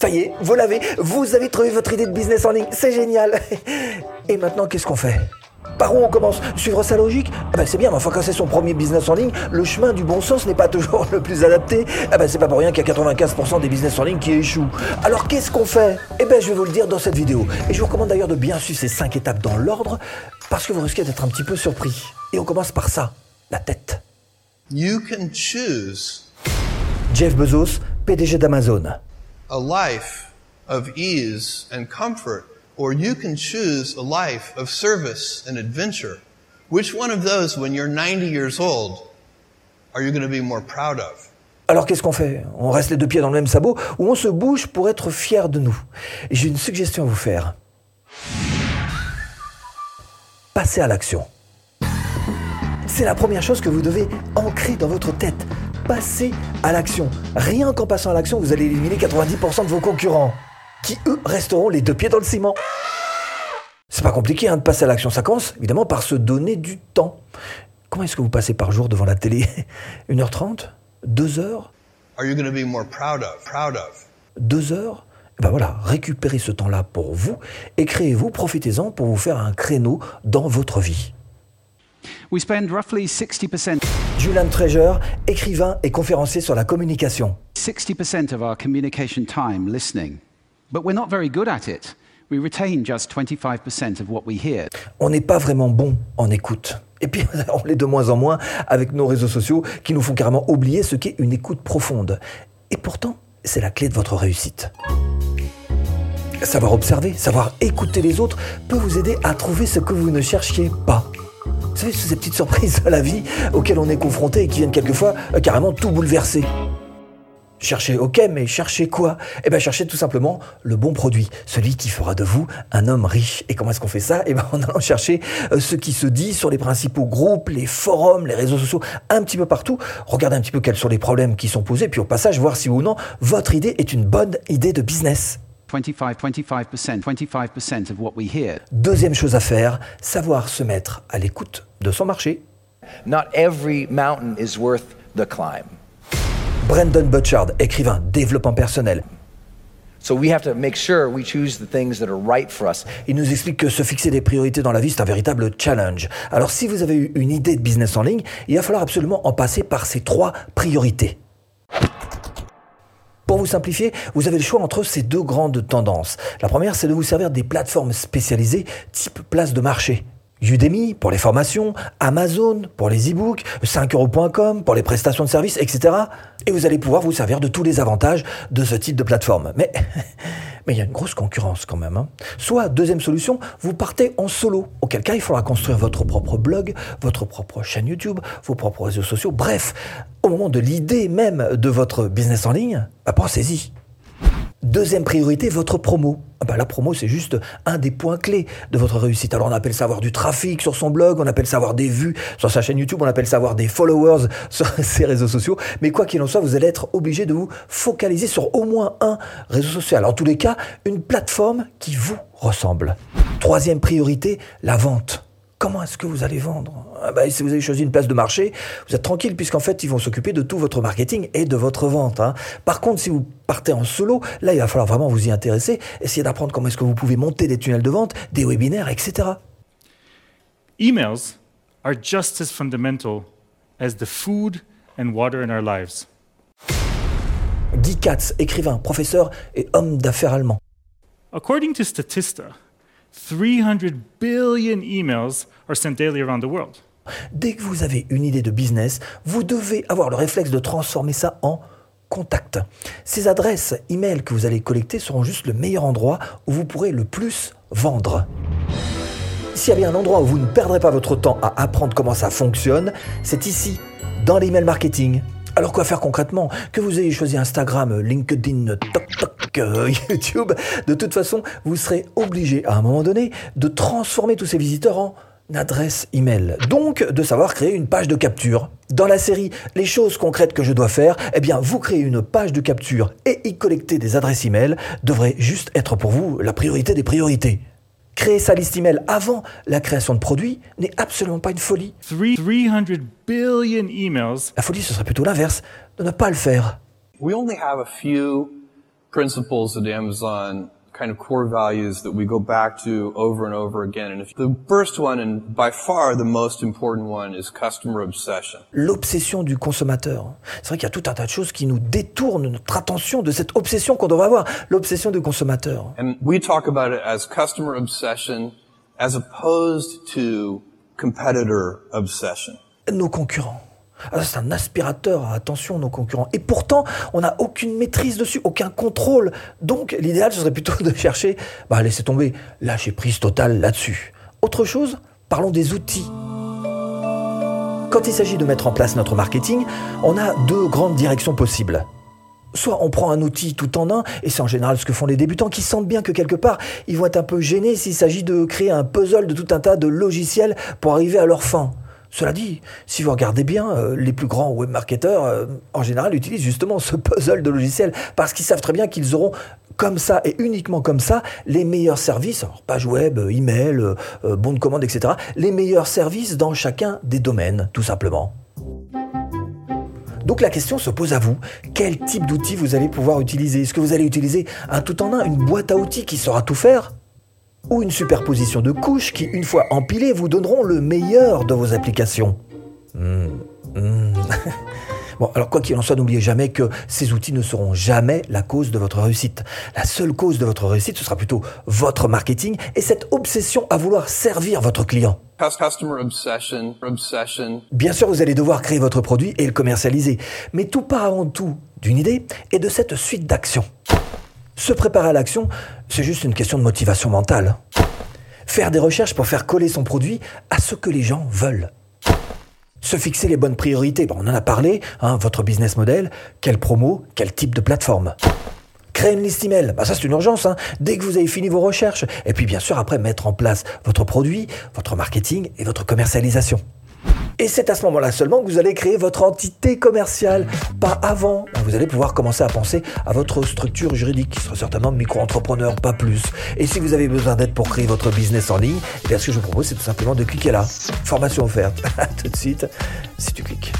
Ça y est, vous l'avez, vous avez trouvé votre idée de business en ligne, c'est génial. Et maintenant, qu'est-ce qu'on fait? Par où on commence? Suivre sa logique? Ah ben C'est bien, mais enfin quand c'est son premier business en ligne, le chemin du bon sens n'est pas toujours le plus adapté. Ah ben c'est pas pour rien qu'il y a 95% des business en ligne qui échouent. Alors qu'est-ce qu'on fait? Eh ben je vais vous le dire dans cette vidéo. Et je vous recommande d'ailleurs de bien suivre ces 5 étapes dans l'ordre, parce que vous risquez d'être un petit peu surpris. Et on commence par ça, la tête. You can choose Jeff Bezos, PDG d'Amazon. A life of ease and comfort, or you can choose a life of service and adventure. Which one of those, when you're 90 years old, are you going to be more proud of? Alors qu'est-ce qu'on fait? On reste les deux pieds dans le même sabot ou on se bouge pour être fier de nous j'ai une suggestion à vous faire. Passez à l'action. C'est la première chose que vous devez ancrer dans votre tête. Passez à l'action. Rien qu'en passant à l'action, vous allez éliminer 90% de vos concurrents, qui eux resteront les deux pieds dans le ciment. C'est pas compliqué hein, de passer à l'action. Ça commence évidemment par se donner du temps. Comment est-ce que vous passez par jour devant la télé? 1h30 2 heures? Are you going to be more proud of? Proud of? deux heures, eh ben voilà, récupérez ce temps-là pour vous et créez-vous, profitez-en pour vous faire un créneau dans votre vie. We spend roughly 60%, Julian Treasure, écrivain et conférencier sur la communication. 60% of our communication time listening. But we're not very good at it. We retain just 25% of what we hear. On n'est pas vraiment bon en écoute. Et puis, on l'est de moins en moins avec nos réseaux sociaux qui nous font carrément oublier ce qu'est une écoute profonde. Et pourtant, c'est la clé de votre réussite. Savoir observer, savoir écouter les autres peut vous aider à trouver ce que vous ne cherchiez pas. Vous savez, ces petites surprises de la vie auxquelles on est confronté et qui viennent quelquefois euh, carrément tout bouleverser. Cherchez, ok, mais cherchez quoi? Eh bien, cherchez tout simplement le bon produit, celui qui fera de vous un homme riche. Et comment est-ce qu'on fait ça? Eh bien, en allant chercher euh, ce qui se dit sur les principaux groupes, les forums, les réseaux sociaux, un petit peu partout. Regardez un petit peu quels sont les problèmes qui sont posés, puis au passage, voir si ou non votre idée est une bonne idée de business. 25, 25%, 25% of what we hear. Deuxième chose à faire, savoir se mettre à l'écoute de son marché. Not every mountain is worth the climb. Brandon Butchard, écrivain, développement personnel. So we have to make sure we choose the things that are right for us. Il nous explique que se fixer des priorités dans la vie, c'est un véritable challenge. Alors si vous avez eu une idée de business en ligne, il va falloir absolument en passer par ces trois priorités. Pour vous simplifier, vous avez le choix entre ces deux grandes tendances. La première, c'est de vous servir des plateformes spécialisées type place de marché. Udemy pour les formations, Amazon pour les e-books, 5euros.com pour les prestations de services, etc. Et vous allez pouvoir vous servir de tous les avantages de ce type de plateforme. Mais mais il y a une grosse concurrence quand même. hein. Soit, deuxième solution, vous partez en solo. Auquel cas, il faudra construire votre propre blog, votre propre chaîne YouTube, vos propres réseaux sociaux. Bref, au moment de l'idée même de votre business en ligne, bah, pensez-y. Deuxième priorité, votre promo. Ah bah, la promo, c'est juste un des points clés de votre réussite. Alors on appelle ça avoir du trafic sur son blog, on appelle ça avoir des vues sur sa chaîne YouTube, on appelle ça avoir des followers sur ses réseaux sociaux. Mais quoi qu'il en soit, vous allez être obligé de vous focaliser sur au moins un réseau social. En tous les cas, une plateforme qui vous ressemble. Troisième priorité, la vente. Comment est-ce que vous allez vendre? Ah bah, Si vous avez choisi une place de marché, vous êtes tranquille puisqu'en fait, ils vont s'occuper de tout votre marketing et de votre vente. hein. Par contre, si vous partez en solo, là, il va falloir vraiment vous y intéresser, essayer d'apprendre comment est-ce que vous pouvez monter des tunnels de vente, des webinaires, etc. Emails are just as fundamental as the food and water in our lives. Guy Katz, écrivain, professeur et homme d'affaires allemand. According to Statista, 300 billion emails are sent daily around the world. Dès que vous avez une idée de business, vous devez avoir le réflexe de transformer ça en contact. Ces adresses e-mail que vous allez collecter seront juste le meilleur endroit où vous pourrez le plus vendre. S'il y a bien un endroit où vous ne perdrez pas votre temps à apprendre comment ça fonctionne, c'est ici, dans l'email marketing. Alors quoi faire concrètement Que vous ayez choisi Instagram, LinkedIn, TokTok, euh, YouTube, de toute façon, vous serez obligé à un moment donné de transformer tous ces visiteurs en adresse email. Donc de savoir créer une page de capture. Dans la série Les choses concrètes que je dois faire, eh bien vous créez une page de capture et y collecter des adresses email devrait juste être pour vous la priorité des priorités. Créer sa liste email avant la création de produits n'est absolument pas une folie. Three, 300 billion emails La folie, ce serait plutôt l'inverse, de ne pas le faire. We only have a few principles at Amazon, kind of core values that we go back to over and over again. And if the first one and by far the most important one is customer obsession. L'obsession du consommateur. C'est vrai qu'il y a tout un tas de choses qui nous détournent notre attention de cette obsession qu'on devrait avoir, l'obsession du consommateur. And we talk about it as customer obsession as opposed to competitor obsession. Nos concurrents. Ah, c'est un aspirateur, attention nos concurrents. Et pourtant, on n'a aucune maîtrise dessus, aucun contrôle. Donc l'idéal, ce serait plutôt de chercher, bah laissez tomber, lâcher prise totale là-dessus. Autre chose, parlons des outils. Quand il s'agit de mettre en place notre marketing, on a deux grandes directions possibles. Soit on prend un outil tout en un, et c'est en général ce que font les débutants qui sentent bien que quelque part, ils vont être un peu gênés s'il s'agit de créer un puzzle de tout un tas de logiciels pour arriver à leur fin. Cela dit, si vous regardez bien, euh, les plus grands webmarketeurs, euh, en général, utilisent justement ce puzzle de logiciels parce qu'ils savent très bien qu'ils auront comme ça et uniquement comme ça les meilleurs services, alors page web, euh, email, euh, bon de commande, etc. Les meilleurs services dans chacun des domaines, tout simplement. Donc la question se pose à vous. Quel type d'outil vous allez pouvoir utiliser? Est-ce que vous allez utiliser un tout en un, une boîte à outils qui saura tout faire? Ou une superposition de couches qui, une fois empilées, vous donneront le meilleur de vos applications. Hmm, hmm. Bon, alors quoi qu'il en soit, n'oubliez jamais que ces outils ne seront jamais la cause de votre réussite. La seule cause de votre réussite, ce sera plutôt votre marketing et cette obsession à vouloir servir votre client. Customer obsession, obsession. Bien sûr, vous allez devoir créer votre produit et le commercialiser, mais tout part avant tout d'une idée et de cette suite d'actions. Se préparer à l'action, c'est juste une question de motivation mentale. Faire des recherches pour faire coller son produit à ce que les gens veulent. Se fixer les bonnes priorités, on en a parlé, hein, votre business model, quelle promo, quel type de plateforme. Créer une liste email, bah ça c'est une urgence, hein, dès que vous avez fini vos recherches. Et puis bien sûr après mettre en place votre produit, votre marketing et votre commercialisation. Et c'est à ce moment-là seulement que vous allez créer votre entité commerciale, pas avant. Vous allez pouvoir commencer à penser à votre structure juridique, qui sera certainement micro-entrepreneur, pas plus. Et si vous avez besoin d'aide pour créer votre business en ligne, eh bien, ce que je vous propose, c'est tout simplement de cliquer là. Formation offerte. tout de suite, si tu cliques.